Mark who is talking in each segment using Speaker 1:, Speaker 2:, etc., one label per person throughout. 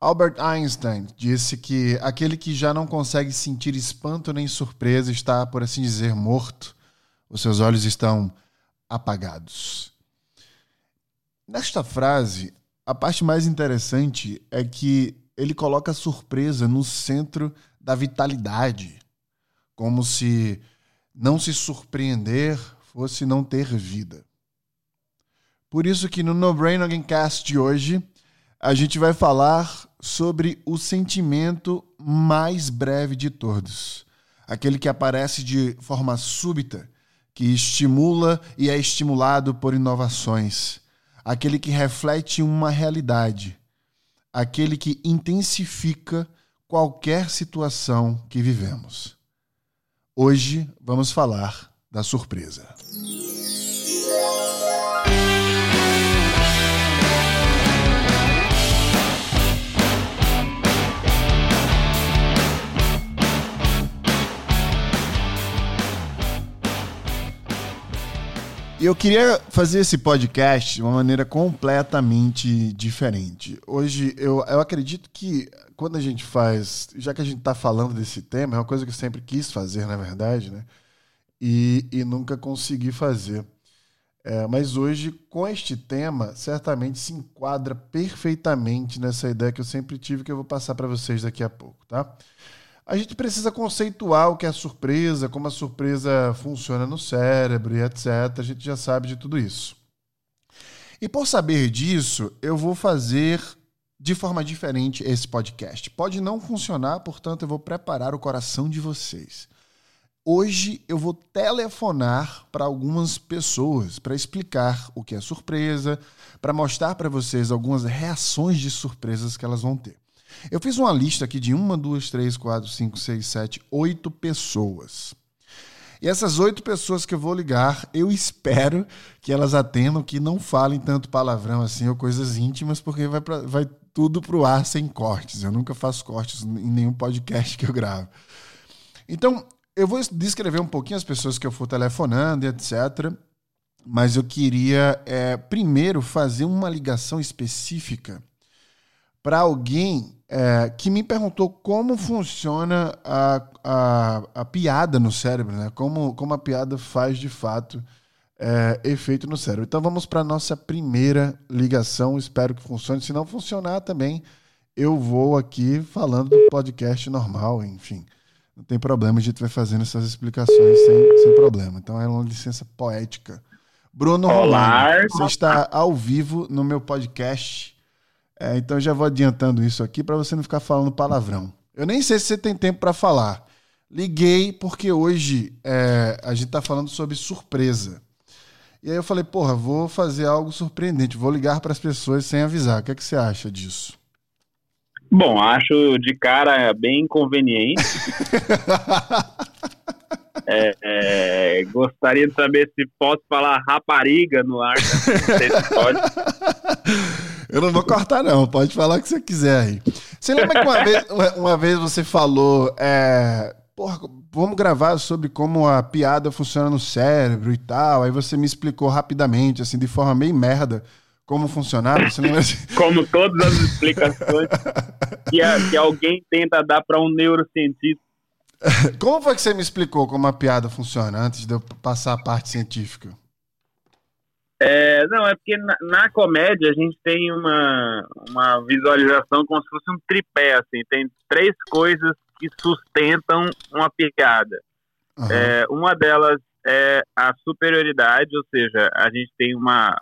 Speaker 1: Albert Einstein disse que aquele que já não consegue sentir espanto nem surpresa está, por assim dizer, morto. Os seus olhos estão apagados. Nesta frase, a parte mais interessante é que ele coloca a surpresa no centro da vitalidade, como se não se surpreender fosse não ter vida. Por isso que no No Brain Again Cast de hoje, a gente vai falar sobre o sentimento mais breve de todos. Aquele que aparece de forma súbita, que estimula e é estimulado por inovações. Aquele que reflete uma realidade. Aquele que intensifica qualquer situação que vivemos. Hoje vamos falar da surpresa. E eu queria fazer esse podcast de uma maneira completamente diferente. Hoje, eu, eu acredito que quando a gente faz, já que a gente está falando desse tema, é uma coisa que eu sempre quis fazer, na verdade, né? E, e nunca consegui fazer. É, mas hoje, com este tema, certamente se enquadra perfeitamente nessa ideia que eu sempre tive, que eu vou passar para vocês daqui a pouco, tá? A gente precisa conceituar o que é surpresa, como a surpresa funciona no cérebro e etc. A gente já sabe de tudo isso. E por saber disso, eu vou fazer de forma diferente esse podcast. Pode não funcionar, portanto, eu vou preparar o coração de vocês. Hoje eu vou telefonar para algumas pessoas para explicar o que é surpresa, para mostrar para vocês algumas reações de surpresas que elas vão ter. Eu fiz uma lista aqui de uma, duas, três, quatro, cinco, seis, sete, oito pessoas. E essas oito pessoas que eu vou ligar, eu espero que elas atendam, que não falem tanto palavrão assim ou coisas íntimas, porque vai, pra, vai tudo pro ar sem cortes. Eu nunca faço cortes em nenhum podcast que eu gravo. Então, eu vou descrever um pouquinho as pessoas que eu for telefonando etc. Mas eu queria é, primeiro fazer uma ligação específica para alguém é, que me perguntou como funciona a, a, a, piada no cérebro, né? Como, como a piada faz de fato é, efeito no cérebro. Então vamos para a nossa primeira ligação. Espero que funcione. Se não funcionar também, eu vou aqui falando do podcast normal, enfim. Não tem problema, a gente vai fazendo essas explicações sem, sem problema. Então é uma licença poética. Bruno Olá. Rolando, você está ao vivo no meu podcast é, então eu já vou adiantando isso aqui para você não ficar falando palavrão. Eu nem sei se você tem tempo para falar. Liguei porque hoje é, a gente está falando sobre surpresa. E aí eu falei, porra, vou fazer algo surpreendente, vou ligar para as pessoas sem avisar. O que, é que você acha disso?
Speaker 2: Bom, acho de cara bem inconveniente. é, é, gostaria de saber se posso falar rapariga no ar. Né? Não sei se pode.
Speaker 1: Eu não vou cortar, não. Pode falar o que você quiser aí. Você lembra que uma vez, uma vez você falou. É, porra, vamos gravar sobre como a piada funciona no cérebro e tal. Aí você me explicou rapidamente, assim, de forma meio merda, como funcionava.
Speaker 2: Como todas as explicações que, a, que alguém tenta dar para um neurocientista.
Speaker 1: Como foi que você me explicou como a piada funciona antes de eu passar a parte científica?
Speaker 2: É, não, é porque na, na, comédia a gente tem uma, uma visualização como se fosse um tripé, assim, tem três coisas que sustentam uma piada. Uhum. É, uma delas é a superioridade, ou seja, a gente tem uma,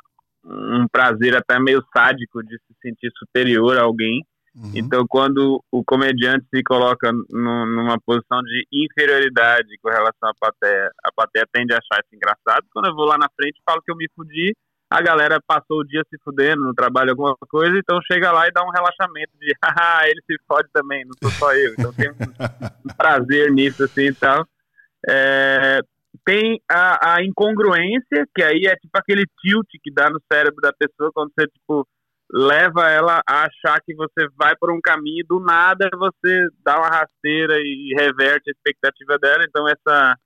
Speaker 2: um prazer até meio sádico de se sentir superior a alguém. Uhum. Então, quando o comediante se coloca no, numa posição de inferioridade com relação à plateia, a plateia tende a achar isso engraçado. Quando eu vou lá na frente e falo que eu me fudi, a galera passou o dia se fudendo no trabalho, alguma coisa, então chega lá e dá um relaxamento de, haha, ele se fode também, não sou só eu. Então tem um, um prazer nisso, assim e tal. É, tem a, a, incongruência, que aí é tipo aquele tilt que dá no cérebro da pessoa quando você, tipo, leva ela a achar que você vai por um caminho do nada você dá uma rasteira e reverte a expectativa dela. Então essa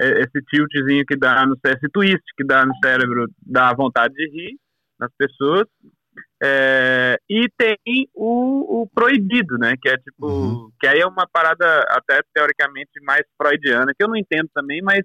Speaker 2: é, esse tiltzinho que dá no esse twist que dá no cérebro dá vontade de rir nas pessoas. É, e tem o, o, proibido, né? Que é tipo. Uhum. Que aí é uma parada até teoricamente mais freudiana, que eu não entendo também, mas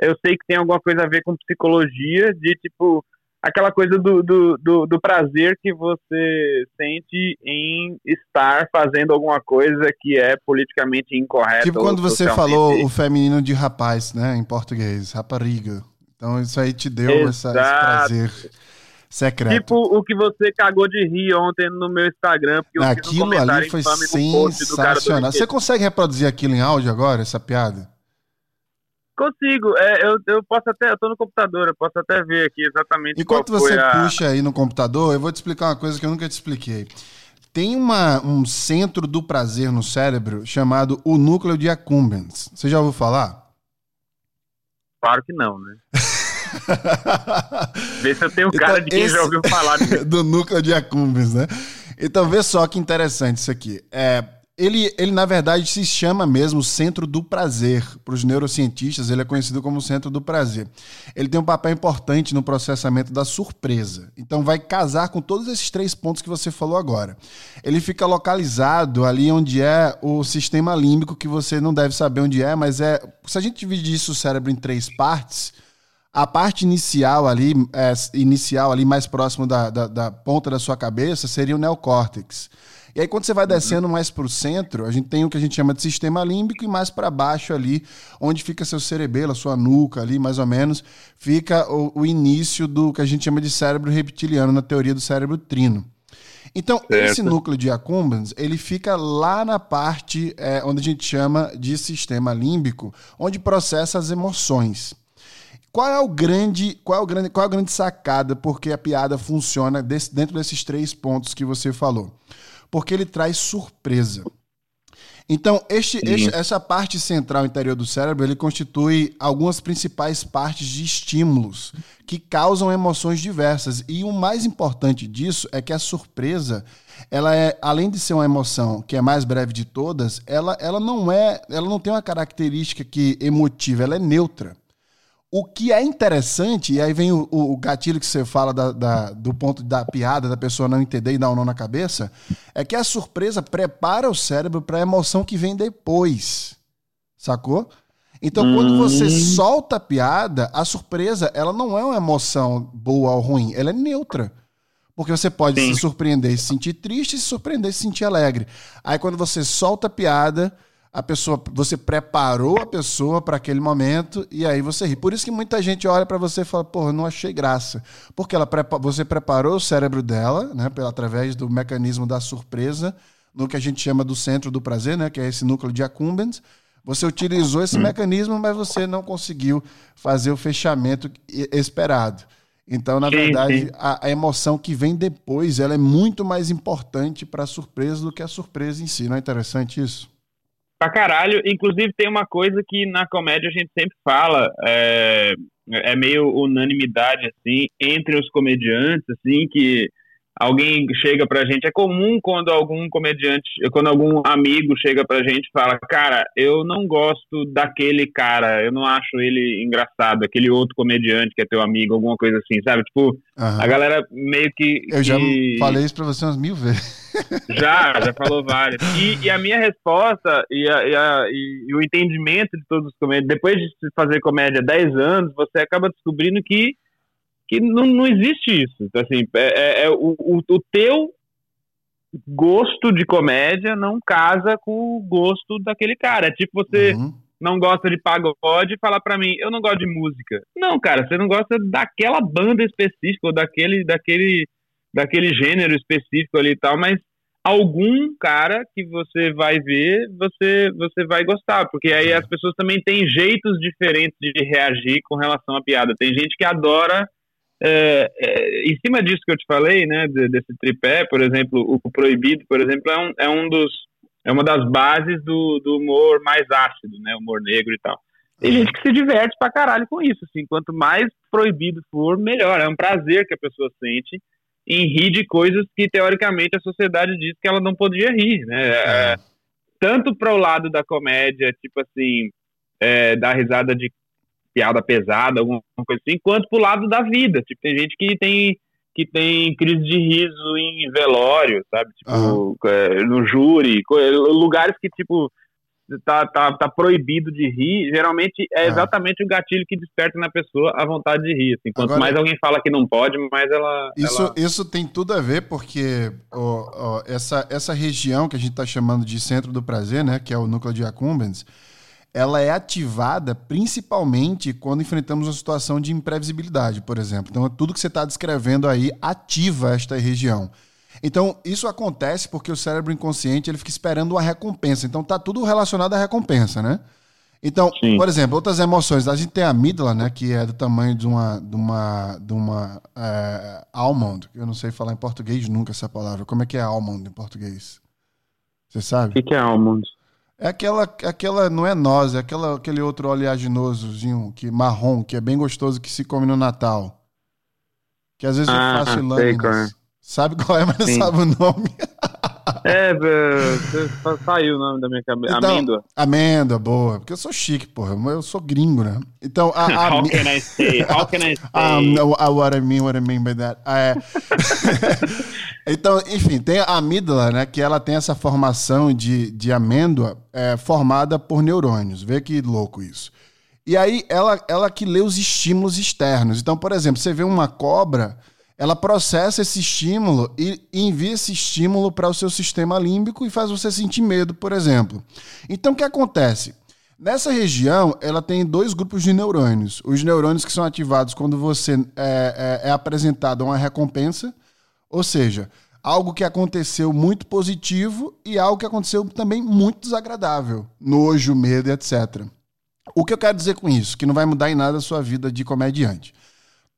Speaker 2: eu sei que tem alguma coisa a ver com psicologia, de tipo. Aquela coisa do, do, do, do prazer que você sente em estar fazendo alguma coisa que é politicamente incorreta.
Speaker 1: Tipo quando você falou o feminino de rapaz, né? Em português, rapariga. Então isso aí te deu essa, esse prazer secreto.
Speaker 2: Tipo o que você cagou de rir ontem no meu Instagram. Porque
Speaker 1: aquilo um ali foi sensacional. Você consegue reproduzir aquilo em áudio agora, essa piada?
Speaker 2: Consigo. É, eu, eu posso até. Eu tô no computador, eu posso até ver aqui exatamente.
Speaker 1: Enquanto você a... puxa aí no computador, eu vou te explicar uma coisa que eu nunca te expliquei. Tem uma, um centro do prazer no cérebro chamado o núcleo de accumbens. Você já ouviu falar?
Speaker 2: Claro que não, né? vê se eu tenho cara então, de quem esse... já ouviu falar
Speaker 1: do núcleo de accumbens, né? Então, vê só que interessante isso aqui. É, ele, ele, na verdade, se chama mesmo Centro do Prazer. Para os neurocientistas, ele é conhecido como Centro do Prazer. Ele tem um papel importante no processamento da surpresa. Então, vai casar com todos esses três pontos que você falou agora. Ele fica localizado ali onde é o sistema límbico, que você não deve saber onde é, mas é. Se a gente dividir isso o cérebro em três partes. A parte inicial ali, é, inicial ali mais próximo da, da, da ponta da sua cabeça, seria o neocórtex. E aí, quando você vai uhum. descendo mais para o centro, a gente tem o que a gente chama de sistema límbico, e mais para baixo ali, onde fica seu cerebelo, a sua nuca ali, mais ou menos, fica o, o, início do que a gente chama de cérebro reptiliano, na teoria do cérebro trino. Então, certo. esse núcleo de accumbens, ele fica lá na parte é, onde a gente chama de sistema límbico, onde processa as emoções. Qual é o grande, qual é o grande, qual é a grande sacada porque a piada funciona desse, dentro desses três pontos que você falou? Porque ele traz surpresa. Então, este, este, essa parte central interior do cérebro, ele constitui algumas principais partes de estímulos que causam emoções diversas. E o mais importante disso é que a surpresa, ela é, além de ser uma emoção que é mais breve de todas, ela, ela não é, ela não tem uma característica que emotiva, ela é neutra. O que é interessante, e aí vem o, o gatilho que você fala da, da, do ponto da piada, da pessoa não entender e dar um nó na cabeça, é que a surpresa prepara o cérebro para a emoção que vem depois. Sacou? Então, hum. quando você hum. solta a piada, a surpresa, ela não é uma emoção boa ou ruim, ela é neutra. Porque você pode Sim. se surpreender e se sentir triste e se surpreender e se sentir alegre. Aí, quando você solta a piada, a pessoa, você preparou a pessoa para aquele momento e aí você ri. Por isso que muita gente olha para você e fala, porra, não achei graça. Porque ela, você preparou o cérebro dela, né, pela, através do mecanismo da surpresa, no que a gente chama do centro do prazer, né, que é esse núcleo de accumbens. Você utilizou esse hum. mecanismo, mas você não conseguiu fazer o fechamento esperado. Então, na sim, verdade, sim. A, a, emoção que vem depois, ela é muito mais importante para a surpresa do que a surpresa em si. Não é interessante isso?
Speaker 2: Pra caralho. Inclusive, tem uma coisa que na comédia a gente sempre fala, é, é meio unanimidade, assim, entre os comediantes, assim, que alguém chega pra gente, é comum quando algum comediante, quando algum amigo chega pra gente e fala, cara, eu não gosto daquele cara, eu não acho ele engraçado, aquele outro comediante que é teu amigo, alguma coisa assim, sabe? Tipo, uhum. a galera meio que...
Speaker 1: Eu já falei isso pra você umas mil vezes.
Speaker 2: Já, já falou várias. E, e a minha resposta e, a, e, a, e, o entendimento de todos os comediantes, depois de fazer comédia 10 anos, você acaba descobrindo que que não, não existe isso. Então, assim, é, é, é o, o, o, teu gosto de comédia não casa com o gosto daquele cara. É tipo você uhum. não gosta de pagode e falar para mim, eu não gosto de música. Não, cara, você não gosta daquela banda específica ou daquele, daquele, daquele gênero específico ali e tal, mas algum cara que você vai ver, você você vai gostar, porque aí as pessoas também têm jeitos diferentes de reagir com relação à piada. Tem gente que adora é, é, em cima disso que eu te falei, né, desse tripé, por exemplo, o proibido, por exemplo, é um, é um dos é uma das bases do, do humor mais ácido, né, humor negro e tal. Tem gente que se diverte pra caralho com isso, assim, quanto mais proibido for, melhor. É um prazer que a pessoa sente em rir de coisas que teoricamente a sociedade diz que ela não podia rir, né? É, tanto para o lado da comédia, tipo assim, é, dar risada de piada pesada, alguma coisa assim, quanto pro lado da vida. Tipo, tem gente que tem que têm crise de riso em velório, sabe? Tipo, uhum. no júri, lugares que, tipo, tá, tá, tá proibido de rir, geralmente é, é exatamente o gatilho que desperta na pessoa a vontade de rir. Assim. Quanto Agora, mais alguém fala que não pode, mais ela.
Speaker 1: Isso,
Speaker 2: ela...
Speaker 1: isso tem tudo a ver, porque ó, ó, essa, essa região que a gente está chamando de centro do prazer, né? Que é o núcleo de accumbens, ela é ativada principalmente quando enfrentamos uma situação de imprevisibilidade, por exemplo. Então, tudo que você está descrevendo aí ativa esta região. Então, isso acontece porque o cérebro inconsciente ele fica esperando uma recompensa. Então, tá tudo relacionado à recompensa, né? Então, Sim. por exemplo, outras emoções. A gente tem a amígdala, né? Que é do tamanho de uma, de uma, de uma é, almond. Eu não sei falar em português nunca essa palavra. Como é que é almond em português? Você sabe?
Speaker 2: O que, que é almond?
Speaker 1: É aquela, aquela, não é noz, é aquela, aquele outro oleaginosozinho que marrom, que é bem gostoso, que se come no Natal. Que às vezes ah, eu faço lâminas. Sabe qual é, mas Sim. não sabe o nome.
Speaker 2: É, saiu o nome da minha cabeça. Então, amêndoa.
Speaker 1: Amêndoa, boa. Porque eu sou chique, porra. Eu sou gringo, né? Então, a.
Speaker 2: a How can I say? How can I say?
Speaker 1: Um, what I mean, what I mean by that. Ah, é. então, enfim, tem a amígdala, né? Que ela tem essa formação de, de amêndoa é, formada por neurônios. Vê que louco isso. E aí, ela, ela que lê os estímulos externos. Então, por exemplo, você vê uma cobra ela processa esse estímulo e envia esse estímulo para o seu sistema límbico e faz você sentir medo, por exemplo. Então, o que acontece? Nessa região, ela tem dois grupos de neurônios. Os neurônios que são ativados quando você é, é, é apresentado a uma recompensa, ou seja, algo que aconteceu muito positivo e algo que aconteceu também muito desagradável, nojo, medo, etc. O que eu quero dizer com isso? Que não vai mudar em nada a sua vida de comediante.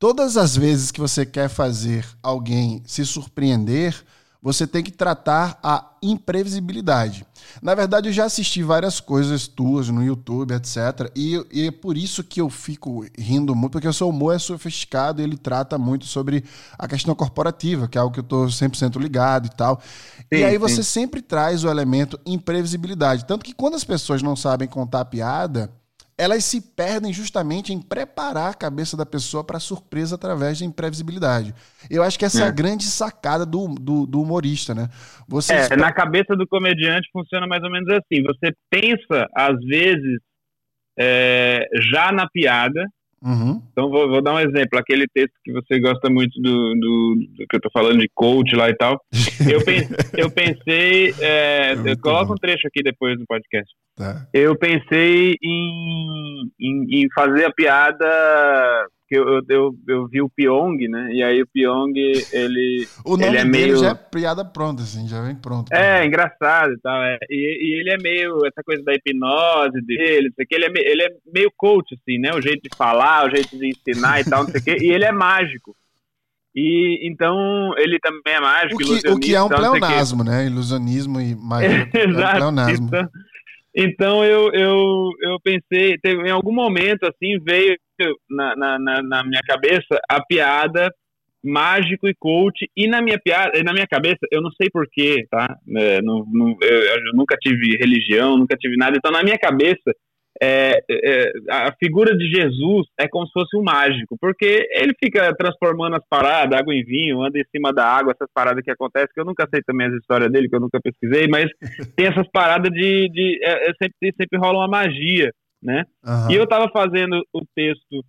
Speaker 1: Todas as vezes que você quer fazer alguém se surpreender, você tem que tratar a imprevisibilidade. Na verdade, eu já assisti várias coisas tuas no YouTube, etc. E, e, é por isso que eu fico rindo muito, porque o seu humor é sofisticado e ele trata muito sobre a questão corporativa, que é algo que eu estou 100% ligado e tal. Sim, e aí você sim. sempre traz o elemento imprevisibilidade. Tanto que quando as pessoas não sabem contar piada, elas se perdem justamente em preparar a cabeça da pessoa para surpresa através da imprevisibilidade. Eu acho que essa é, é a grande sacada do, do, do humorista, né?
Speaker 2: Você é, na cabeça do comediante funciona mais ou menos assim. Você pensa, às vezes, é, já na piada, Uhum. Então, vou, vou, dar um exemplo. Aquele texto que você gosta muito do, do, do que eu tô falando de coach lá e tal. Eu, pense, eu pensei. É, é eu coloco um trecho aqui depois no podcast. Tá. Eu pensei em, em, em fazer a piada porque eu, eu, eu vi o Pyong, né? E aí o Pyong, ele.
Speaker 1: O nome
Speaker 2: ele é
Speaker 1: meio...
Speaker 2: já
Speaker 1: é piada pronta, assim, já vem pronto.
Speaker 2: É, engraçado e tal. É. E, e, ele é meio. Essa coisa da hipnose dele, não sei o que, ele é, meio, ele é meio coach, assim, né? O jeito de falar, o jeito de ensinar e tal, não sei o que. E ele é mágico. E então ele também é mágico.
Speaker 1: O que, o que é um pleonasmo, né? Ilusionismo e magia. É,
Speaker 2: Exato. É um pleonasmo. Então, então eu, eu, eu pensei, teve, em algum momento assim veio na, na, na, minha cabeça a piada mágico e coach e na minha piada, na minha cabeça, eu não sei porquê, tá? É, não, não, eu, eu, nunca tive religião, nunca tive nada, então na minha cabeça é, é, a figura de Jesus é como se fosse um mágico, porque ele fica transformando as paradas, água em vinho, anda em cima da água, essas paradas que acontecem, que eu nunca sei também as histórias dele, que eu nunca pesquisei, mas tem essas paradas de. de é, é sempre, sempre rola uma magia, né? Uhum. E eu estava fazendo o texto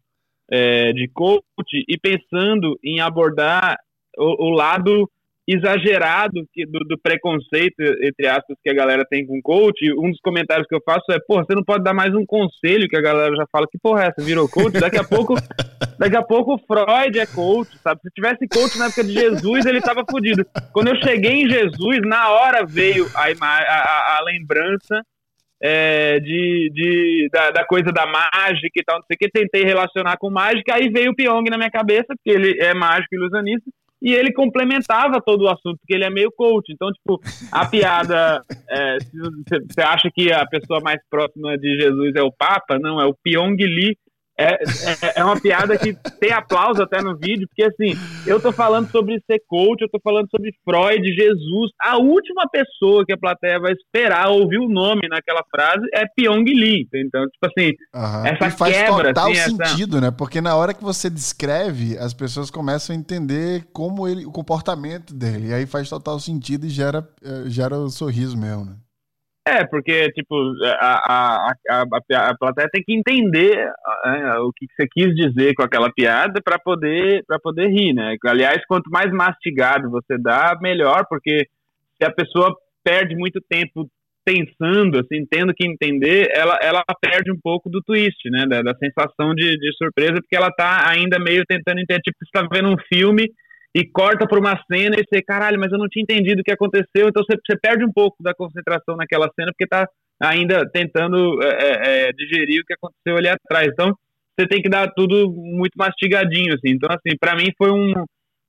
Speaker 2: é, de coach e pensando em abordar o, o lado exagerado que, do, do, preconceito, entre aspas, que a galera tem com coach. Um dos comentários que eu faço é, pô, você não pode dar mais um conselho que a galera já fala, que porra é essa? Virou coach? Daqui a pouco, daqui a pouco Freud é coach, sabe? Se tivesse coach na época de Jesus, ele tava fodido. Quando eu cheguei em Jesus, na hora veio a, a, a lembrança é, de, de da, da, coisa da mágica e tal, não sei o que, tentei relacionar com mágica, aí veio o Pyong na minha cabeça, porque ele é mágico ilusionista, e ele complementava todo o assunto, porque ele é meio coach. Então, tipo, a piada, é, você acha que a pessoa mais próxima de Jesus é o Papa? Não, é o Pyong Lee, é, é, é, uma piada que tem aplauso até no vídeo, porque assim, eu tô falando sobre ser coach, eu tô falando sobre Freud, Jesus. A última pessoa que a plateia vai esperar ouvir o nome naquela frase é Pyong Lee. Então, tipo assim,
Speaker 1: uhum. essa e faz quebra. total assim, sentido, essa... né? Porque na hora que você descreve, as pessoas começam a entender como ele, o comportamento dele. E aí faz total sentido e gera, eh, gera o sorriso mesmo, né?
Speaker 2: É, porque, tipo, a, a, a, a plateia tem que entender é, o que você quis dizer com aquela piada para poder, poder rir, né? Aliás, quanto mais mastigado você dá, melhor, porque se a pessoa perde muito tempo pensando, assim, tendo que entender, ela, ela perde um pouco do twist, né? Da, da sensação de, de surpresa, porque ela tá ainda meio tentando entender, tipo, você tá vendo um filme e corta para uma cena e você, caralho, mas eu não tinha entendido o que aconteceu, então você, você perde um pouco da concentração naquela cena porque tá ainda tentando é, é, é, digerir o que aconteceu ali atrás. Então você tem que dar tudo muito mastigadinho, assim. Então, assim, para mim foi um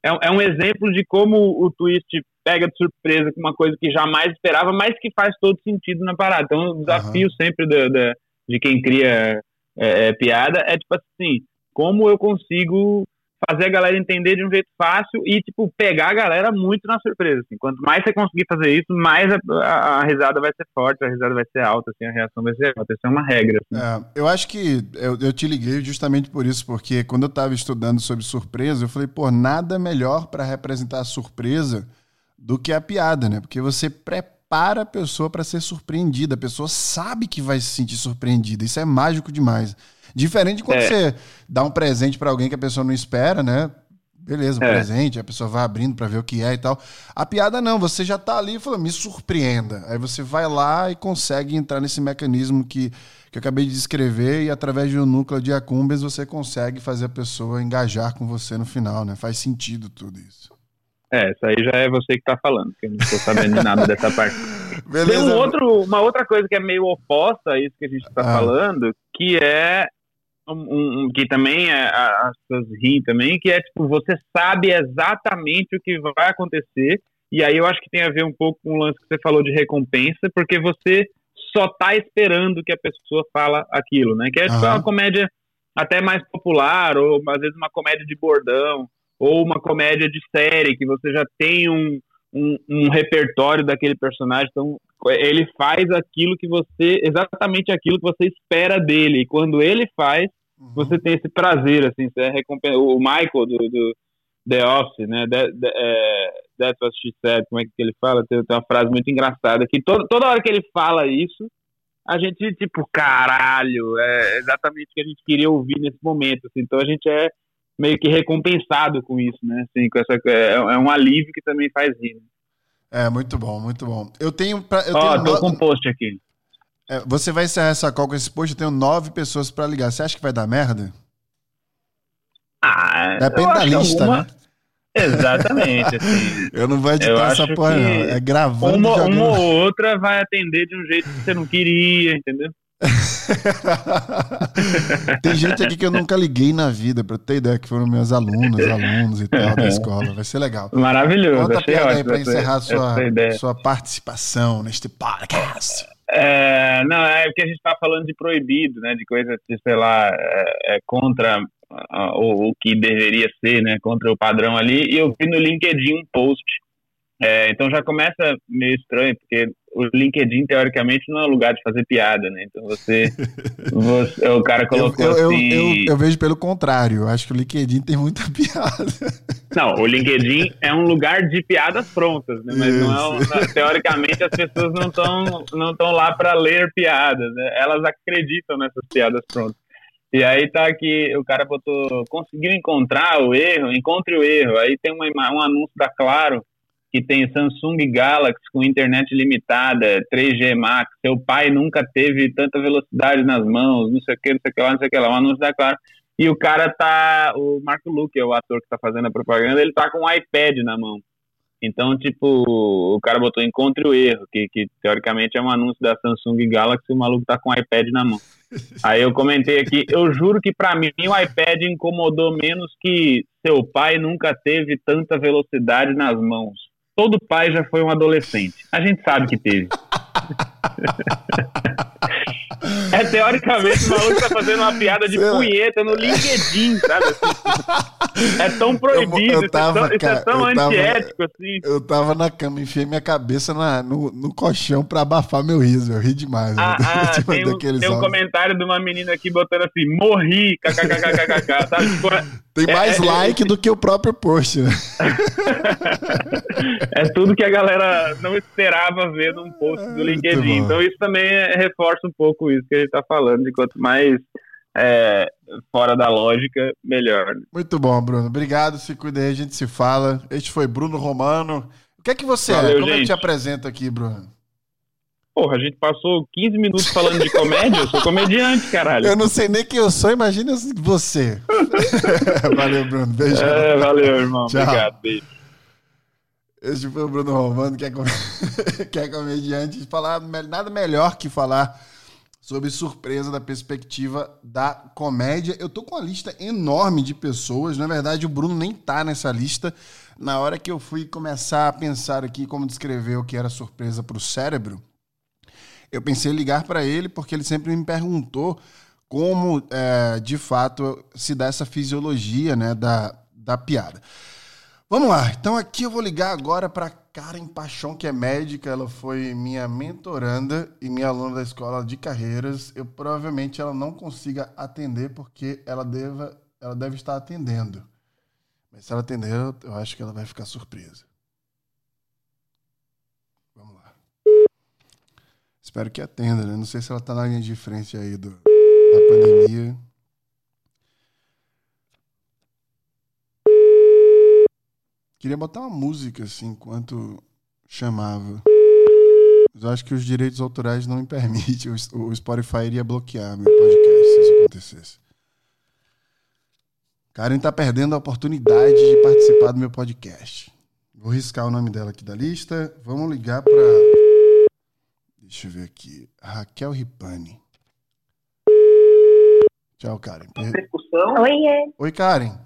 Speaker 2: é, é, um exemplo de como o twist pega de surpresa com uma coisa que jamais esperava, mas que faz todo sentido na parada. Então, o desafio uhum. sempre da, da, de quem cria é, é, piada é tipo assim, como eu consigo fazer a galera entender de um jeito fácil e, tipo, pegar a galera muito na surpresa. Assim. Quanto mais você conseguir fazer isso, mais a, a, a, risada vai ser forte, a risada vai ser alta, assim, a reação vai ser alta. Isso é uma regra. Assim.
Speaker 1: É, eu acho que eu, eu te liguei justamente por isso, porque quando eu estava estudando sobre surpresa, eu falei, pô, nada melhor para representar a surpresa do que a piada, né? Porque você prepara a pessoa para ser surpreendida, a pessoa sabe que vai se sentir surpreendida. Isso é mágico demais. Diferente de quando é. você dá um presente para alguém que a pessoa não espera, né? Beleza, um é. presente, a pessoa vai abrindo para ver o que é e tal. A piada não, você já tá ali e fala, me surpreenda. Aí você vai lá e consegue entrar nesse mecanismo que, que eu acabei de descrever e através de um núcleo de acúmbias você consegue fazer a pessoa engajar com você no final, né? Faz sentido tudo isso.
Speaker 2: É, isso aí já é você que tá falando, que eu não estou sabendo de nada dessa parte. Beleza. Tem um outro, uma outra coisa que é meio oposta a isso que a gente está ah. falando, que é um, um, que também é, as pessoas riem também, que é tipo, você sabe exatamente o que vai acontecer, e aí eu acho que tem a ver um pouco com o lance que você falou de recompensa, porque você só tá esperando que a pessoa fala aquilo, né? Que é tipo, uma comédia até mais popular, ou às vezes uma comédia de bordão, ou uma comédia de série, que você já tem um, um, um repertório daquele personagem, então ele faz aquilo que você, exatamente aquilo que você espera dele. E quando ele faz, uhum. você tem esse prazer, assim, você é recompensa. O Michael do, do The Office, né? That, that, é, that's what she said, como é que ele fala? Tem, tem uma frase muito engraçada que todo, toda hora que ele fala isso, a gente, tipo, caralho, é exatamente o que a gente queria ouvir nesse momento. Assim, então a gente é meio que recompensado com isso, né? Assim, com essa, é, é um alívio que também faz rir.
Speaker 1: É, muito bom, muito bom. Eu tenho.
Speaker 2: Pra, eu Ó, tenho tô no... com um post aqui.
Speaker 1: É, você vai encerrar essa call com esse post, eu tenho nove pessoas para ligar. Você acha que vai dar merda?
Speaker 2: Ah,
Speaker 1: Depende da lista, alguma... né?
Speaker 2: Exatamente. Assim,
Speaker 1: eu não vou editar essa porra, não. É gravando.
Speaker 2: Uma, uma ou outra vai atender de um jeito que você não queria, entendeu?
Speaker 1: Tem gente aqui que eu nunca liguei na vida, pra ter ideia, que foram meus alunos, alunos e tal da escola. Vai ser legal.
Speaker 2: Maravilhoso.
Speaker 1: Conta a piada aí pra encerrar sua, sua participação neste podcast.
Speaker 2: É, não, é porque a gente tá falando de proibido, né? De coisa que, sei lá, é, é contra o, o, que deveria ser, né? Contra o padrão ali. E eu vi no LinkedIn um post. É, então já começa meio estranho, porque o LinkedIn, teoricamente, não é um lugar de fazer piada, né? Então você. você o cara colocou
Speaker 1: eu, eu,
Speaker 2: assim.
Speaker 1: Eu, eu, eu, vejo pelo contrário. Eu acho que o LinkedIn tem muita piada.
Speaker 2: Não, o LinkedIn é um lugar de piadas prontas, né? Mas não é teoricamente as pessoas não estão não tão lá para ler piadas, né? Elas acreditam nessas piadas prontas. E aí tá aqui, o cara botou, conseguiu encontrar o erro, encontre o erro. Aí tem uma, um anúncio da Claro que tem Samsung Galaxy com internet limitada, 3G Max, seu pai nunca teve tanta velocidade nas mãos, não sei o que, não sei o que lá, não sei o que lá, um anúncio da Claro. E o cara tá, o Marco Luque, é o ator que tá fazendo a propaganda, ele tá com um iPad na mão. Então, tipo, o cara botou encontre o erro, que, que teoricamente é um anúncio da Samsung Galaxy e o maluco tá com o iPad na mão. Aí eu comentei aqui, eu juro que para mim o iPad incomodou menos que seu pai nunca teve tanta velocidade nas mãos todo pai já foi um adolescente. A gente sabe que teve. É, teoricamente, o maluco tá fazendo uma piada de punheta no LinkedIn, sabe? Assim, é tão proibido, eu, eu tava, isso, é tão, cara, isso é tão antiético,
Speaker 1: tava,
Speaker 2: assim.
Speaker 1: Eu tava na cama, enfiei minha cabeça na, no, no colchão pra abafar meu riso. Eu ri demais.
Speaker 2: Ah, ah tem, um, tem um comentário de uma menina aqui botando assim, morri, kkkkk, sabe? Tipo,
Speaker 1: tem é, mais é, like é, do que o próprio post, né?
Speaker 2: é tudo que a galera não esperava ver num post do LinkedIn. Então isso também reforça um pouco isso que a gente está falando, de quanto mais é, fora da lógica, melhor.
Speaker 1: Muito bom, Bruno. Obrigado, se cuida aí, a gente se fala. Este foi Bruno Romano. O que é que você é? Valeu, é? Como gente. é que te apresenta aqui, Bruno?
Speaker 2: Porra, a gente passou 15 minutos falando de comédia, eu sou comediante, caralho.
Speaker 1: Eu não sei nem quem eu sou, imagina você. valeu, Bruno. Beijo.
Speaker 2: É, valeu, irmão. Tchau. Obrigado, beijo.
Speaker 1: Esse foi o Bruno Romano, que é, com... que é comediante. Falar nada melhor que falar sobre surpresa da perspectiva da comédia. Eu tô com uma lista enorme de pessoas. Na verdade, o Bruno nem tá nessa lista. Na hora que eu fui começar a pensar aqui como descrever o que era surpresa para o cérebro, eu pensei em ligar para ele porque ele sempre me perguntou como, é, de fato, se dá essa fisiologia né, da, da piada. Vamos lá. Então aqui eu vou ligar agora para Karen Paixão, que é médica. Ela foi minha mentoranda e minha aluna da escola de carreiras. Eu provavelmente ela não consiga atender porque ela deva, ela deve estar atendendo. Mas se ela atender, eu acho que ela vai ficar surpresa. Espero que atenda, né? Não sei se ela tá na linha de frente aí do, da pandemia. Queria botar uma música assim enquanto chamava. Mas eu acho que os direitos autorais não me permitem. O Spotify iria bloquear meu podcast se isso acontecesse. Karen tá perdendo a oportunidade de participar do meu podcast. Vou riscar o nome dela aqui da lista. Vamos ligar para Deixa eu ver aqui. Raquel Ripani. Tchau, Karen.
Speaker 3: Oi,
Speaker 1: Oi, Karen.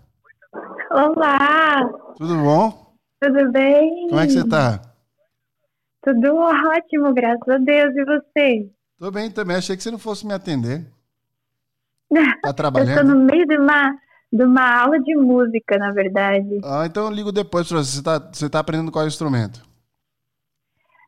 Speaker 3: Olá.
Speaker 1: Tudo bom?
Speaker 3: Tudo bem?
Speaker 1: Como é que você tá?
Speaker 3: Tudo ótimo, graças a Deus. E você?
Speaker 1: Tô bem também. Achei que você não fosse me atender. Tá trabalhando?
Speaker 3: eu tô no meio de uma, de uma aula de música, na verdade.
Speaker 1: Ah, então eu ligo depois pra você. Você tá, você tá aprendendo qual instrumento?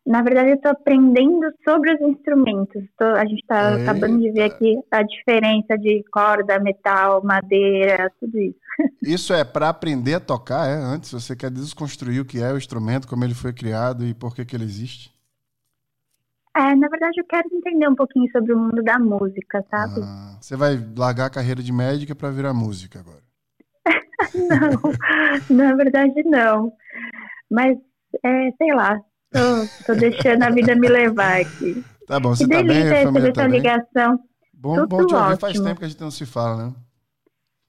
Speaker 3: Na verdade, eu estou aprendendo sobre os instrumentos. Tô, a gente está acabando de ver aqui a diferença de corda, metal, madeira, tudo isso.
Speaker 1: Isso é para aprender a tocar, é? Antes, você quer desconstruir o que é o instrumento, como ele foi criado e por que, que ele existe?
Speaker 3: É, na verdade, eu quero entender um pouquinho sobre o mundo da música, sabe?
Speaker 1: Ah, você vai largar a carreira de médica para virar música agora?
Speaker 3: não, na verdade, não. Mas, é, sei lá, Tô, tô deixando a vida me levar aqui.
Speaker 1: Tá bom, você que tá bem, família tá
Speaker 3: ligação.
Speaker 1: Bom, Tudo bom te ouvir, ótimo. faz tempo que a gente não se fala, né?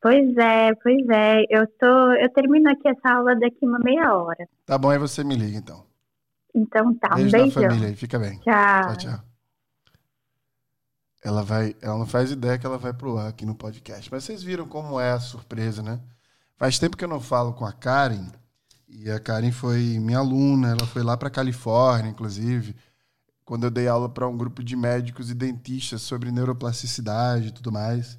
Speaker 3: Pois é, pois é. Eu tô, eu termino aqui essa aula daqui uma meia hora.
Speaker 1: Tá bom, aí você me liga então.
Speaker 3: Então tá,
Speaker 1: Beijo
Speaker 3: um beijão.
Speaker 1: família aí, fica bem.
Speaker 3: Tchau.
Speaker 1: Tchau, tchau. Ela vai, ela não faz ideia que ela vai pro ar aqui no podcast. Mas vocês viram como é a surpresa, né? Faz tempo que eu não falo com a Karen. E a Karen foi minha aluna, ela foi lá para Califórnia, inclusive, quando eu dei aula para um grupo de médicos e dentistas sobre neuroplasticidade e tudo mais.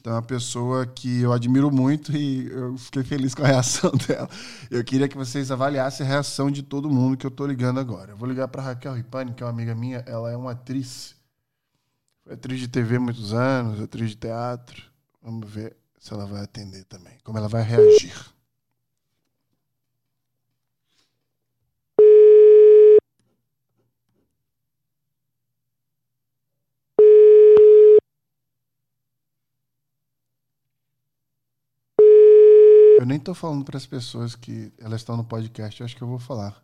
Speaker 1: Então, é uma pessoa que eu admiro muito e eu fiquei feliz com a reação dela. Eu queria que vocês avaliassem a reação de todo mundo que eu estou ligando agora. Eu vou ligar para Raquel Ripani, que é uma amiga minha. Ela é uma atriz. Foi atriz de TV muitos anos, atriz de teatro. Vamos ver se ela vai atender também. Como ela vai reagir. Eu nem tô falando para as pessoas que elas estão no podcast, eu acho que eu vou falar.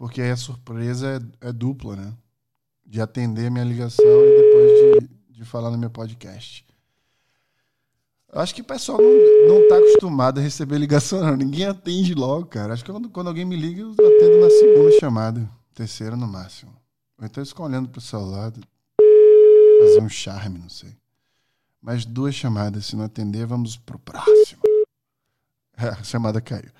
Speaker 1: Porque aí a surpresa é, é dupla, né? De atender a minha ligação e depois de, de falar no meu podcast. Eu acho que o pessoal não, não tá acostumado a receber ligação, não. Ninguém atende logo, cara. Acho que quando, quando alguém me liga, eu atendo na segunda chamada. Terceira no máximo. Ou então escolhendo pro celular. Fazer um charme, não sei. Mais duas chamadas. Se não atender, vamos pro próximo. É, a chamada caiu.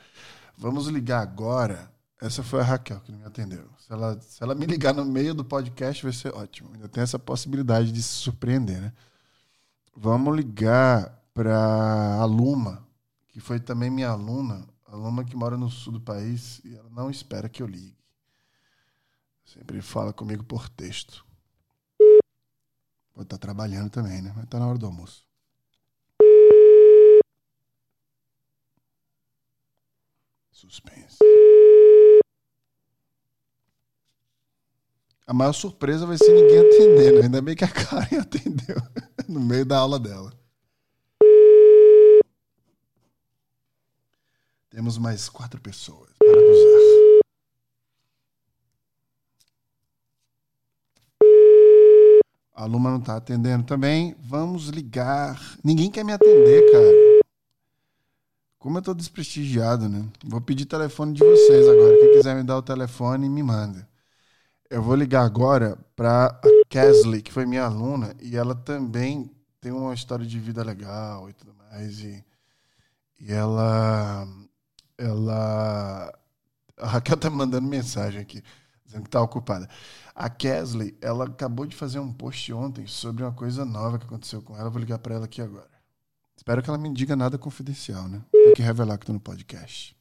Speaker 1: Vamos ligar agora Essa foi a Raquel que não me atendeu. Se ela, se ela me ligar no meio do podcast, vai ser ótimo. Ainda tem essa possibilidade de se surpreender, né? Vamos ligar para a Luma, que foi também minha aluna, aluna que mora no sul do país, e ela não espera que eu ligue. Sempre fala comigo por texto. Pode estar tá trabalhando também, né? Mas está na hora do almoço. Suspense. A maior surpresa vai ser ninguém atendendo. Ainda bem que a Karen atendeu no meio da aula dela. Temos mais quatro pessoas para usar. A aluna não está atendendo também. Vamos ligar. Ninguém quer me atender, cara. Como eu estou desprestigiado, né? Vou pedir telefone de vocês agora. Quem quiser me dar o telefone, me manda. Eu vou ligar agora para a Kesley, que foi minha aluna, e ela também tem uma história de vida legal e tudo mais. E, e ela. Ela. A Raquel tá mandando mensagem aqui, dizendo que tá ocupada. A Kesley, ela acabou de fazer um post ontem sobre uma coisa nova que aconteceu com ela. vou ligar para ela aqui agora. Espero que ela me diga nada confidencial, né? Tem que revelar que tô no podcast.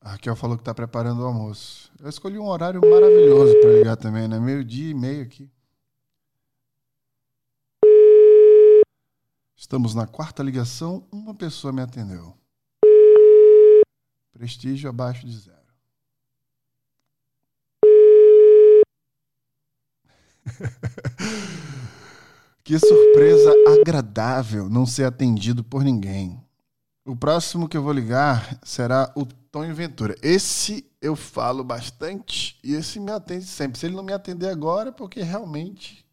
Speaker 1: A Raquel falou que está preparando o almoço. Eu escolhi um horário maravilhoso para ligar também, né? Meio-dia e meio aqui. Estamos na quarta ligação, uma pessoa me atendeu. Prestígio abaixo de zero. que surpresa agradável não ser atendido por ninguém. O próximo que eu vou ligar será o Tonho Ventura. Esse eu falo bastante e esse me atende sempre. Se ele não me atender agora, é porque realmente.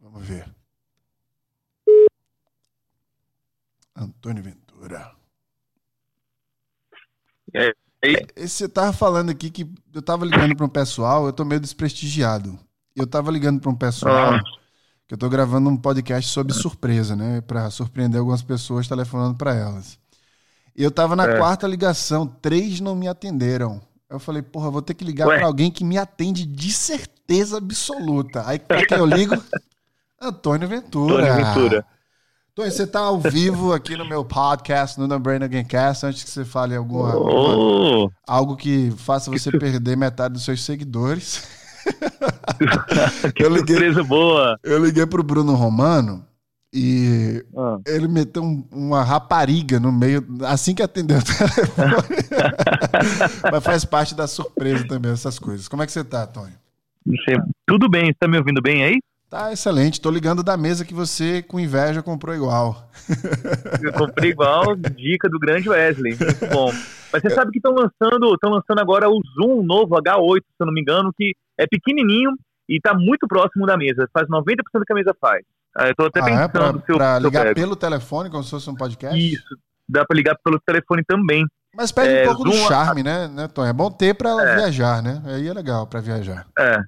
Speaker 1: Vamos ver. Antônio Ventura.
Speaker 2: É,
Speaker 1: Esse você tava falando aqui que eu tava ligando para um pessoal, eu tô meio desprestigiado. Eu tava ligando para um pessoal. Ah que eu estou gravando um podcast sobre surpresa, né? Para surpreender algumas pessoas telefonando para elas. E eu estava na é. quarta ligação, três não me atenderam. Eu falei, porra, vou ter que ligar para alguém que me atende de certeza absoluta. Aí para quem eu ligo? Antônio Ventura.
Speaker 2: Antônio Ventura.
Speaker 1: Antônio, você está ao vivo aqui no meu podcast, no No Brain Again Cast, antes que você fale alguma,
Speaker 2: oh.
Speaker 1: algo que faça você perder metade dos seus seguidores.
Speaker 2: que eu liguei, surpresa boa.
Speaker 1: Eu liguei pro Bruno Romano e ah. ele meteu um, uma rapariga no meio, assim que atendeu o telefone. Mas faz parte da surpresa também, essas coisas. Como é que você tá, Tony?
Speaker 2: Tudo bem, você tá me ouvindo bem aí?
Speaker 1: Tá excelente. Tô ligando da mesa que você, com inveja, comprou igual.
Speaker 2: Eu comprei igual, dica do grande Wesley. Muito bom. Mas você sabe que estão lançando, estão lançando agora o Zoom novo H8, se eu não me engano, que é pequenininho e está muito próximo da mesa. Faz 90% do que a mesa faz. Ah, eu tô até ah, pensando
Speaker 1: é pra, se eu, pra ligar pelo telefone, como se fosse um podcast?
Speaker 2: Isso. Dá para ligar pelo telefone também.
Speaker 1: Mas perde é, um pouco Zoom, do charme, né, né, Tom? É bom ter para é. viajar, né? Aí é legal para viajar.
Speaker 2: É,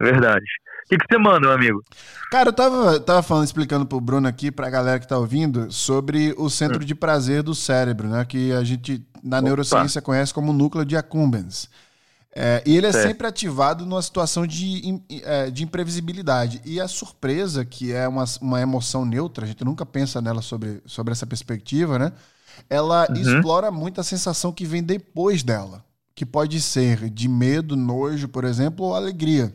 Speaker 2: verdade. O que, que você manda, meu amigo?
Speaker 1: Cara, eu tava, tava falando, explicando pro Bruno aqui, pra galera que tá ouvindo, sobre o centro hum. de prazer do cérebro, né? Que a gente, na Opa. neurociência, conhece como núcleo de accumbens. É, e ele é, é, sempre ativado numa situação de, é, de imprevisibilidade. E a surpresa, que é uma, uma emoção neutra, a gente nunca pensa nela sobre, sobre essa perspectiva, né? Ela uhum. explora muito a sensação que vem depois dela, que pode ser de medo, nojo, por exemplo, ou alegria.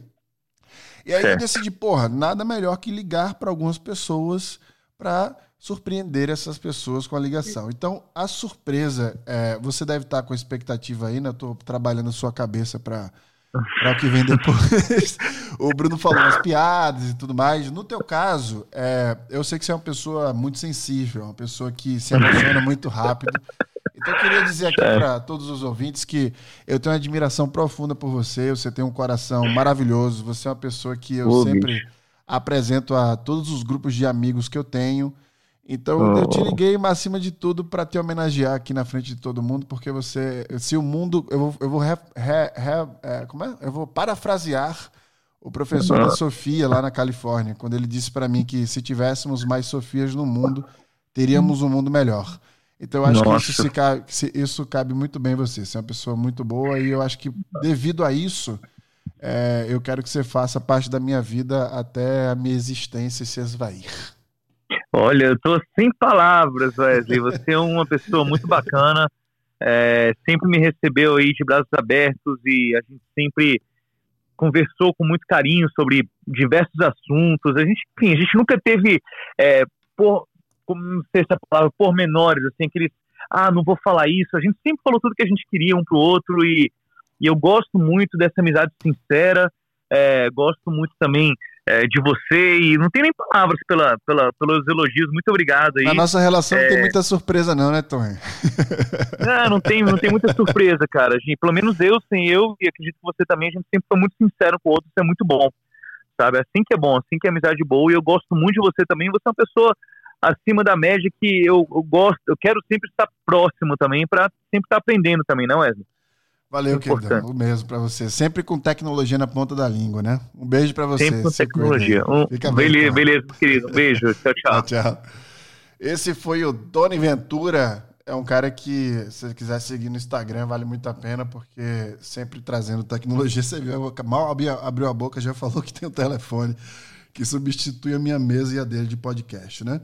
Speaker 1: E aí eu decidi, porra, nada melhor que ligar para algumas pessoas para surpreender essas pessoas com a ligação. Então, a surpresa, é, você deve estar com a expectativa aí, né? Eu tô trabalhando a sua cabeça para para o que vem depois. o Bruno falou umas piadas e tudo mais. No teu caso, é, eu sei que você é uma pessoa muito sensível, uma pessoa que se emociona muito rápido. Então eu queria dizer aqui é. para todos os ouvintes que eu tenho uma admiração profunda por você, você tem um coração maravilhoso, você é uma pessoa que eu Ô, sempre bicho. apresento a todos os grupos de amigos que eu tenho. Então oh. eu te liguei, mas acima de tudo, para te homenagear aqui na frente de todo mundo, porque você. Se o mundo. Eu vou. Eu vou, re, re, re, é, como é? Eu vou parafrasear o professor da Sofia lá na Califórnia, quando ele disse para mim que se tivéssemos mais Sofias no mundo, teríamos um mundo melhor. Então eu acho Nossa. que isso, cabe, isso cabe muito bem você. Você é uma pessoa muito boa e eu acho que devido a isso, é, eu quero que você faça parte da minha vida até a minha existência se esvair.
Speaker 4: Olha, eu tô sem palavras, Wesley. Você é uma pessoa muito bacana. É, sempre me recebeu aí de braços abertos e a gente sempre conversou com muito carinho sobre diversos assuntos. A gente, enfim, a gente nunca teve é, por, como não sei se é a palavra, pormenores, assim, aqueles, ah, não vou falar isso. A gente sempre falou tudo que a gente queria um pro outro e, e eu gosto muito dessa amizade sincera, é, gosto muito também é, de você e não tem nem palavras pela, pela, pelos elogios. Muito obrigado aí.
Speaker 1: Na nossa relação é... não tem muita surpresa não, né, Tony?
Speaker 4: Não, não tem, não tem muita surpresa, cara. Gente, pelo menos eu, sem eu, e acredito que você também, a gente sempre foi muito sincero com o outro, isso é muito bom. Sabe? Assim que é bom, assim que é amizade boa, e eu gosto muito de você também. Você é uma pessoa acima da média que eu, eu gosto, eu quero sempre estar próximo também para sempre estar aprendendo também, não, Wesley?
Speaker 1: Valeu, querido. O mesmo para você. Sempre com tecnologia na ponta da língua, né? Um beijo para você.
Speaker 4: Sempre com tecnologia. Um, Fica beleza, bem, beleza, querido. Um beijo. Tchau, tchau. tchau, tchau.
Speaker 1: Esse foi o Doni Ventura. É um cara que, se você quiser seguir no Instagram, vale muito a pena, porque sempre trazendo tecnologia. Você viu, mal abriu a boca, já falou que tem um telefone que substitui a minha mesa e a dele de podcast, né?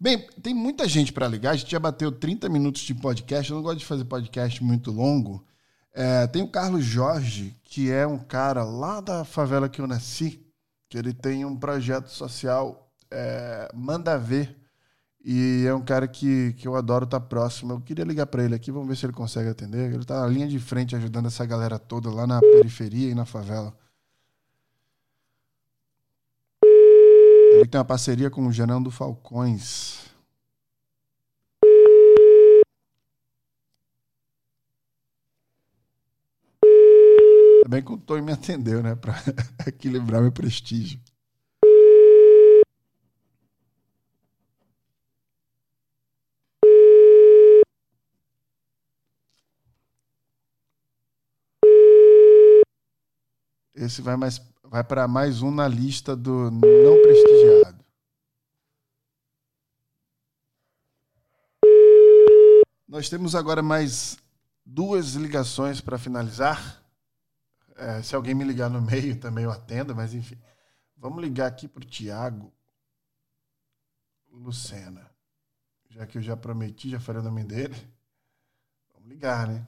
Speaker 1: Bem, tem muita gente para ligar. A gente já bateu 30 minutos de podcast. Eu não gosto de fazer podcast muito longo. É, tem o Carlos Jorge, que é um cara lá da favela que eu nasci, que ele tem um projeto social é, Manda Ver. E é um cara que, que eu adoro estar tá próximo. Eu queria ligar para ele aqui, vamos ver se ele consegue atender. Ele está na linha de frente ajudando essa galera toda lá na periferia e na favela. Ele tem uma parceria com o Gerando Falcões. Também que o Tony me atendeu, né? Para equilibrar meu prestígio. Esse vai mais vai para mais um na lista do não prestigiado. Nós temos agora mais duas ligações para finalizar. É, se alguém me ligar no meio também eu atendo, mas enfim. Vamos ligar aqui para o Tiago Lucena. Já que eu já prometi, já falei o nome dele. Vamos ligar, né?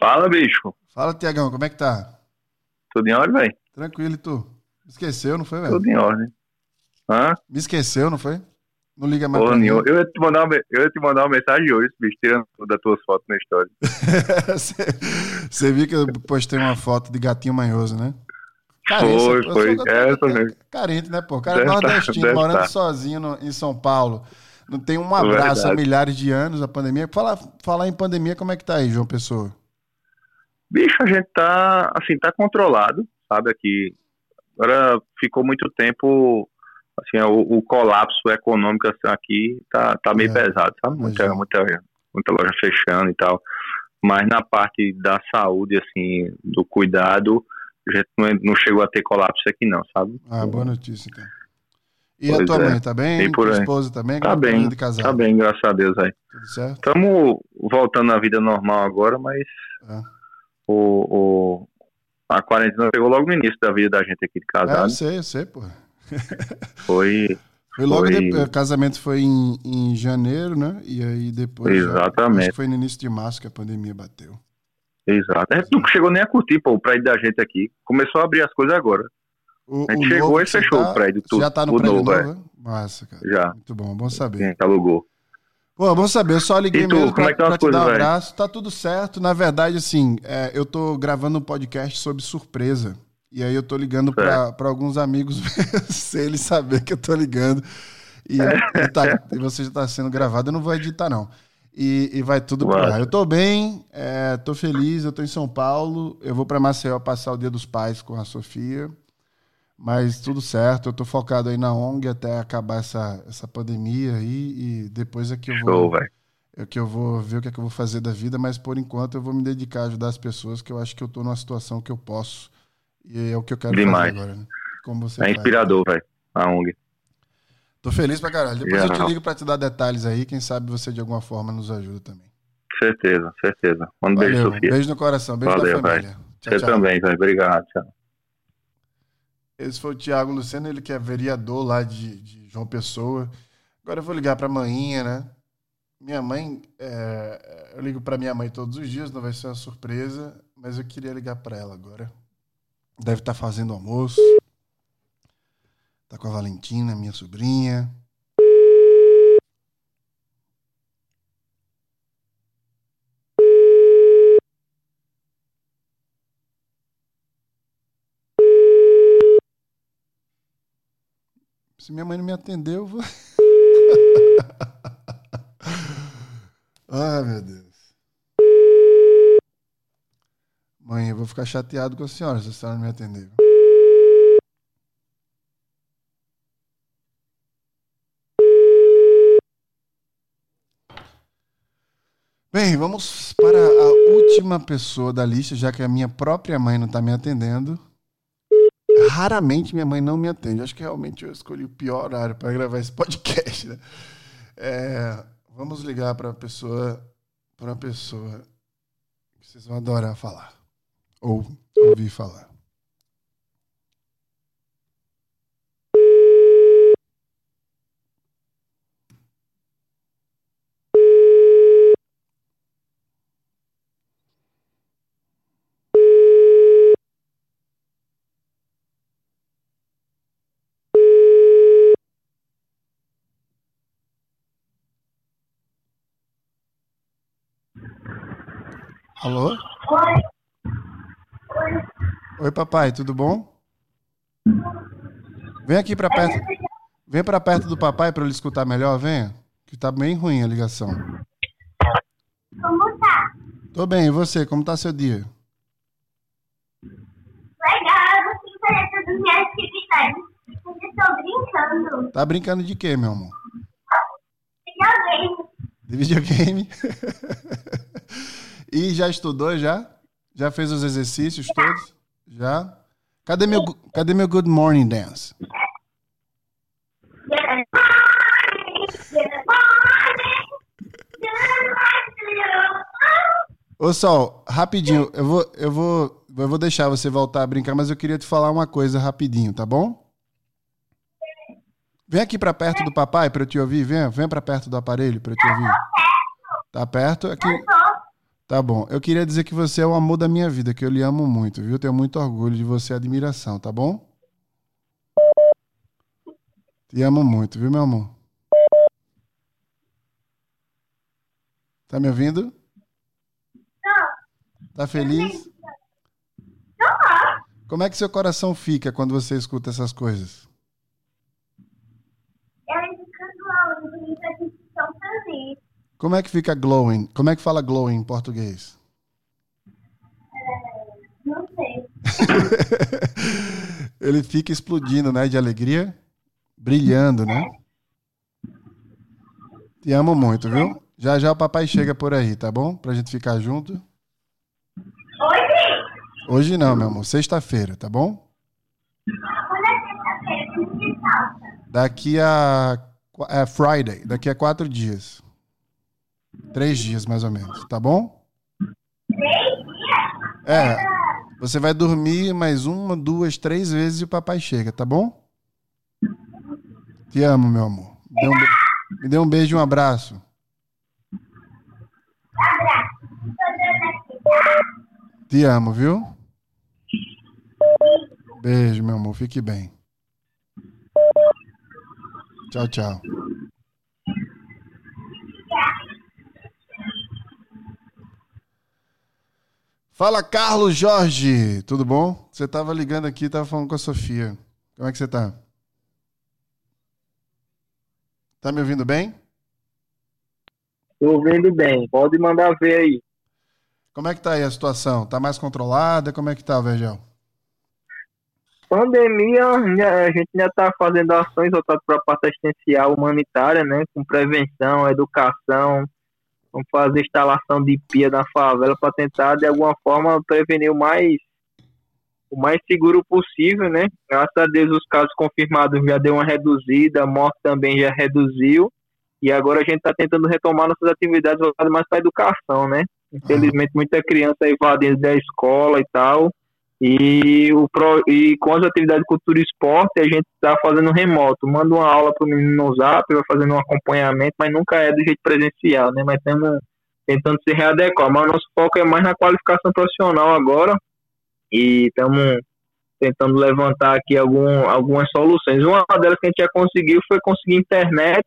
Speaker 4: Fala, bicho.
Speaker 1: Fala, Tiagão, como é que tá?
Speaker 4: Tudo em ordem, velho?
Speaker 1: Tranquilo, e tu? Me esqueceu, não foi, velho?
Speaker 4: Tudo em ordem. Hã?
Speaker 1: Me esqueceu, não foi? Não liga mais
Speaker 4: pra mim. Eu ia, te mandar uma, eu ia te mandar uma mensagem hoje, bicho, tirando das tuas fotos na história.
Speaker 1: Você viu que eu postei uma foto de gatinho manhoso, né?
Speaker 4: Carente, foi, foi. Essa mesmo.
Speaker 1: Carente, né, pô? Cara é nordestino, morando tá. sozinho no, em São Paulo. Não tem um abraço Verdade. há milhares de anos, a pandemia. Falar, falar em pandemia, como é que tá aí, João Pessoa?
Speaker 4: Bicho, a gente tá, assim, tá controlado, sabe, aqui. Agora ficou muito tempo, assim, o, o colapso econômico assim, aqui tá, tá meio é, pesado, sabe? Muita, muita, muita loja fechando e tal. Mas na parte da saúde, assim, do cuidado, a gente não, não chegou a ter colapso aqui não, sabe?
Speaker 1: Ah, boa notícia, então. E pois a tua é. mãe, tá bem? E por tua esposa também?
Speaker 4: Tá bem, tá bem, graças a Deus aí. Tudo certo? Estamos voltando à vida normal agora, mas... É o, o, a quarentena pegou logo no início da vida da gente aqui de casado. É,
Speaker 1: eu sei, eu sei, pô.
Speaker 4: Foi.
Speaker 1: Foi logo foi... depois. O casamento foi em, em janeiro, né? E aí depois.
Speaker 4: Exatamente.
Speaker 1: Já, foi no início de março que a pandemia bateu.
Speaker 4: Exato. A gente não chegou nem a curtir pô, o prédio da gente aqui. Começou a abrir as coisas agora. O, a gente chegou e fechou tá, o prédio tudo.
Speaker 1: Já tá no prédio novo, novo é. Massa, cara. Já. Muito bom, bom saber.
Speaker 4: Quem alugou.
Speaker 1: Pô, bom saber, eu só liguei tu, mesmo pra, é pra te dar um abraço. Tá tudo certo. Na verdade, assim, é, eu tô gravando um podcast sobre surpresa. E aí eu tô ligando pra, alguns amigos sem eles saber que eu tô ligando. E, e, tá, e você já tá sendo gravado, eu não vou editar, não. E, e vai tudo
Speaker 2: Vai.
Speaker 1: pra lá. Eu tô bem, é, tô feliz, eu tô em São Paulo. Eu vou pra Maceió passar o Dia dos Pais com a Sofia. Mas tudo certo, eu tô focado aí na ONG até acabar essa, essa pandemia aí. E depois é que eu
Speaker 2: Show,
Speaker 1: vou,
Speaker 2: velho.
Speaker 1: é que eu vou ver o que é que eu vou fazer da vida. Mas por enquanto eu vou me dedicar a ajudar as pessoas, que eu acho que eu tô numa situação que eu posso. E é o que eu quero
Speaker 2: Demais.
Speaker 1: fazer agora, né? Como você
Speaker 2: É inspirador, velho. A ONG.
Speaker 1: Tô feliz pra caralho. Depois eu te ligo pra te dar detalhes aí. Quem sabe você de alguma forma nos ajuda também.
Speaker 2: Certeza, certeza. Manda um beijo. Sofia.
Speaker 1: Beijo no coração. Beijo
Speaker 2: Valeu,
Speaker 1: da família. Tchau,
Speaker 2: Você
Speaker 1: tchau.
Speaker 2: também, velho. Obrigado, tchau.
Speaker 1: Esse foi o Tiago Luceno, ele que é vereador lá de, de João Pessoa. Agora eu vou ligar pra manhinha, né? Minha mãe, é, eu ligo pra minha mãe todos os dias, não vai ser uma surpresa, mas eu queria ligar pra ela agora. Deve estar fazendo almoço. Tá com a Valentina, minha sobrinha. Se minha mãe não me atender, eu vou. Ai, meu Deus. Mãe, eu vou ficar chateado com a senhora se a senhora não me atender. Bem, vamos para a última pessoa da lista, já que a minha própria mãe não está me atendendo. Raramente minha mãe não me atende. Acho que realmente eu escolhi o pior horário para gravar esse podcast. Né? É, vamos ligar para a pessoa, para pessoa que vocês vão adorar falar ou ouvir falar. Alô? Oi, papai, tudo bom? Vem aqui para perto. Vem para perto do papai para ele escutar melhor, venha. Que tá bem ruim a ligação.
Speaker 5: Como tá?
Speaker 1: Tô bem, e você? Como tá seu dia?
Speaker 5: Legal, eu de fazer todas as minhas atividades. Mas eu estou brincando.
Speaker 1: Tá brincando de quê, meu amor?
Speaker 5: Videogame.
Speaker 1: De videogame? e já estudou já? Já fez os exercícios todos? Já? Cadê meu, cadê meu good morning dance? Ô Sol, rapidinho, eu vou, eu vou, eu vou deixar você voltar a brincar, mas eu queria te falar uma coisa rapidinho, tá bom? Vem aqui pra perto do papai pra eu te ouvir, vem, vem para perto do aparelho pra eu te ouvir. Tá perto? Aqui. Tá bom. Eu queria dizer que você é o amor da minha vida, que eu lhe amo muito, viu? Tenho muito orgulho de você e admiração, tá bom? Te amo muito, viu, meu amor? Tá me ouvindo? Tá feliz? Como é que seu coração fica quando você escuta essas coisas?
Speaker 5: Ela fica glowing, e a gente tão feliz.
Speaker 1: Como é que fica glowing? Como é que fala glowing em português?
Speaker 5: Não sei.
Speaker 1: Ele fica explodindo, né, de alegria, brilhando, né? Te amo muito, viu? Já já o papai chega por aí, tá bom? Pra gente ficar junto.
Speaker 5: Hoje?
Speaker 1: Hoje não, meu amor, sexta-feira, tá bom?
Speaker 5: Quando é sexta-feira.
Speaker 1: Daqui a é Friday, daqui a quatro dias. Três dias, mais ou menos, tá bom?
Speaker 5: Três dias?
Speaker 1: É, você vai dormir mais uma, duas, três vezes e o papai chega, tá bom? Te amo, meu amor. Me dê um, be- me dê um beijo e um abraço. Te amo, viu? Beijo, meu amor. Fique bem. Tchau, tchau. Fala, Carlos Jorge. Tudo bom? Você tava ligando aqui, tava falando com a Sofia. Como é que você tá? Tá me ouvindo bem?
Speaker 6: Tô vendo bem. Pode mandar ver aí.
Speaker 1: Como é que tá aí a situação? Tá mais controlada? Como é que tá, Vergel?
Speaker 6: Pandemia, a gente já está fazendo ações voltadas para a parte assistencial humanitária, né? Com prevenção, educação, vamos fazer instalação de pia na favela para tentar, de alguma forma, prevenir o mais, o mais seguro possível, né? Graças a Deus, os casos confirmados já deu uma reduzida, a morte também já reduziu, e agora a gente está tentando retomar nossas atividades voltadas mais para educação, né? Infelizmente, muita criança evadindo da escola e tal. E, o pro, e com as atividades de cultura e esporte, a gente está fazendo remoto. Manda uma aula para o menino no zap, vai fazendo um acompanhamento, mas nunca é do jeito presencial, né? Mas estamos tentando se readequar. Mas o nosso foco é mais na qualificação profissional agora. E estamos tentando levantar aqui algum, algumas soluções. Uma delas que a gente já conseguiu foi conseguir internet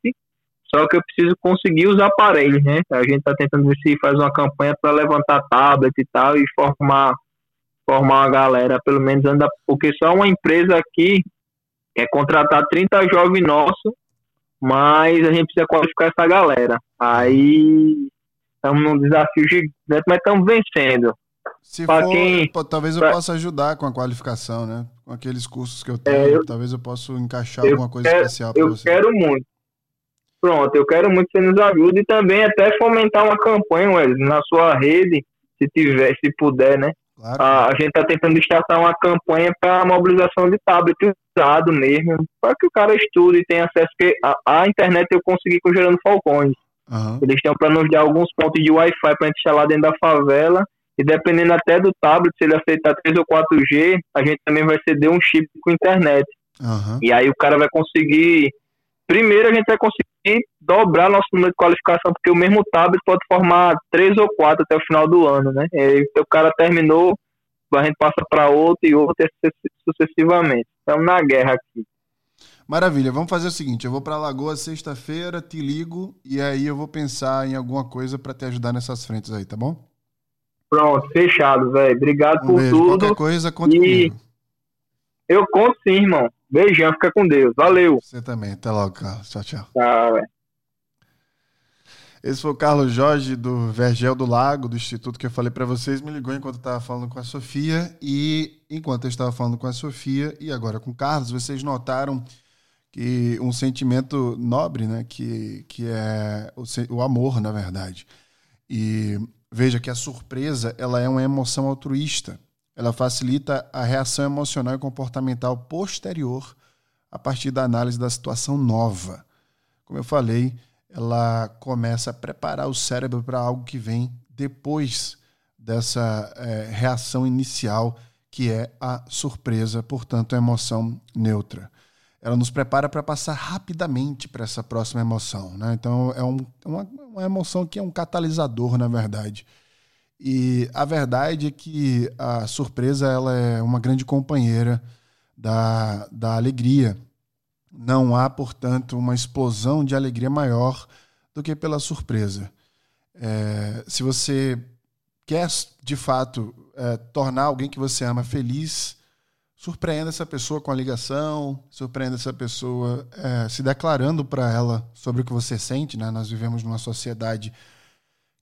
Speaker 6: só que eu preciso conseguir os aparelhos, né? A gente está tentando ver se faz uma campanha para levantar tablet e tal e formar formar uma galera, pelo menos anda, porque só uma empresa aqui é contratar 30 jovens nossos, mas a gente precisa qualificar essa galera. Aí estamos num desafio gigante, mas estamos vencendo.
Speaker 1: Se pra for, quem, talvez eu pra... possa ajudar com a qualificação, né? Com aqueles cursos que eu tenho, é, eu, talvez eu possa encaixar alguma coisa
Speaker 6: quero,
Speaker 1: especial para
Speaker 6: você. Eu quero muito. Pronto, eu quero muito que você nos ajude e também até fomentar uma campanha, Wesley, na sua rede, se tiver, se puder, né? Claro. A, a gente está tentando estartar uma campanha para mobilização de tablet usado mesmo, para que o cara estude e tenha acesso, porque a, a internet eu consegui com o Gerando Falcões. Uhum. Eles estão para nos dar alguns pontos de Wi-Fi para a gente instalar dentro da favela. E dependendo até do tablet, se ele aceitar 3 ou 4G, a gente também vai ceder um chip com internet. Uhum. E aí o cara vai conseguir primeiro a gente vai conseguir dobrar nosso número de qualificação, porque o mesmo tablet pode formar três ou quatro até o final do ano, né? E aí, o cara terminou, a gente passa para outro e outro sucessivamente. Estamos na guerra aqui.
Speaker 1: Maravilha, vamos fazer o seguinte: eu vou para Lagoa sexta-feira, te ligo e aí eu vou pensar em alguma coisa para te ajudar nessas frentes aí, tá bom?
Speaker 6: Pronto, fechado, velho. Obrigado um por beijo. tudo.
Speaker 1: Qualquer coisa, conta e... comigo.
Speaker 6: Eu conto sim, irmão. Beijão, fica com Deus. Valeu.
Speaker 1: Você também. Até logo, Carlos. Tchau, tchau.
Speaker 6: Tchau.
Speaker 1: Esse foi o Carlos Jorge do Vergel do Lago, do instituto que eu falei para vocês. Me ligou enquanto eu estava falando com a Sofia. E enquanto eu estava falando com a Sofia e agora com o Carlos, vocês notaram que um sentimento nobre, né? Que, que é o, o amor, na verdade. E veja que a surpresa ela é uma emoção altruísta. Ela facilita a reação emocional e comportamental posterior a partir da análise da situação nova. Como eu falei, ela começa a preparar o cérebro para algo que vem depois dessa é, reação inicial, que é a surpresa, portanto, a emoção neutra. Ela nos prepara para passar rapidamente para essa próxima emoção. Né? Então, é um, uma, uma emoção que é um catalisador, na verdade. E a verdade é que a surpresa ela é uma grande companheira da, da alegria. Não há, portanto, uma explosão de alegria maior do que pela surpresa. É, se você quer, de fato, é, tornar alguém que você ama feliz, surpreenda essa pessoa com a ligação, surpreenda essa pessoa é, se declarando para ela sobre o que você sente. Né? Nós vivemos numa sociedade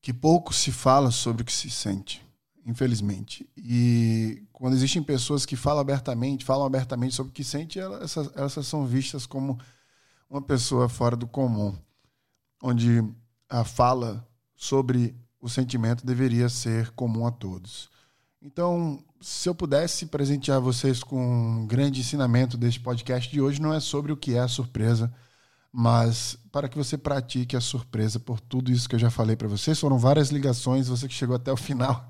Speaker 1: que pouco se fala sobre o que se sente, infelizmente. E quando existem pessoas que falam abertamente, falam abertamente sobre o que sente, elas, essas, essas são vistas como uma pessoa fora do comum, onde a fala sobre o sentimento deveria ser comum a todos. Então, se eu pudesse presentear vocês com um grande ensinamento deste podcast de hoje, não é sobre o que é a surpresa, mas para que você pratique a surpresa por tudo isso que eu já falei para vocês. Foram várias ligações, você que chegou até o final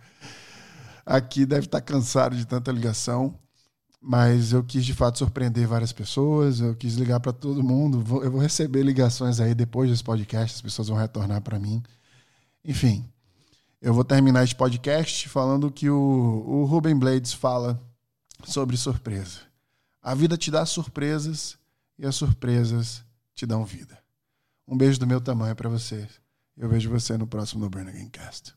Speaker 1: aqui deve estar cansado de tanta ligação, mas eu quis de fato surpreender várias pessoas, eu quis ligar para todo mundo. Eu vou receber ligações aí depois desse podcast, as pessoas vão retornar para mim. Enfim, eu vou terminar este podcast falando que o, o Ruben Blades fala sobre surpresa. A vida te dá surpresas e as surpresas te dão vida. Um beijo do meu tamanho para vocês. Eu vejo você no próximo No Burn Again Cast.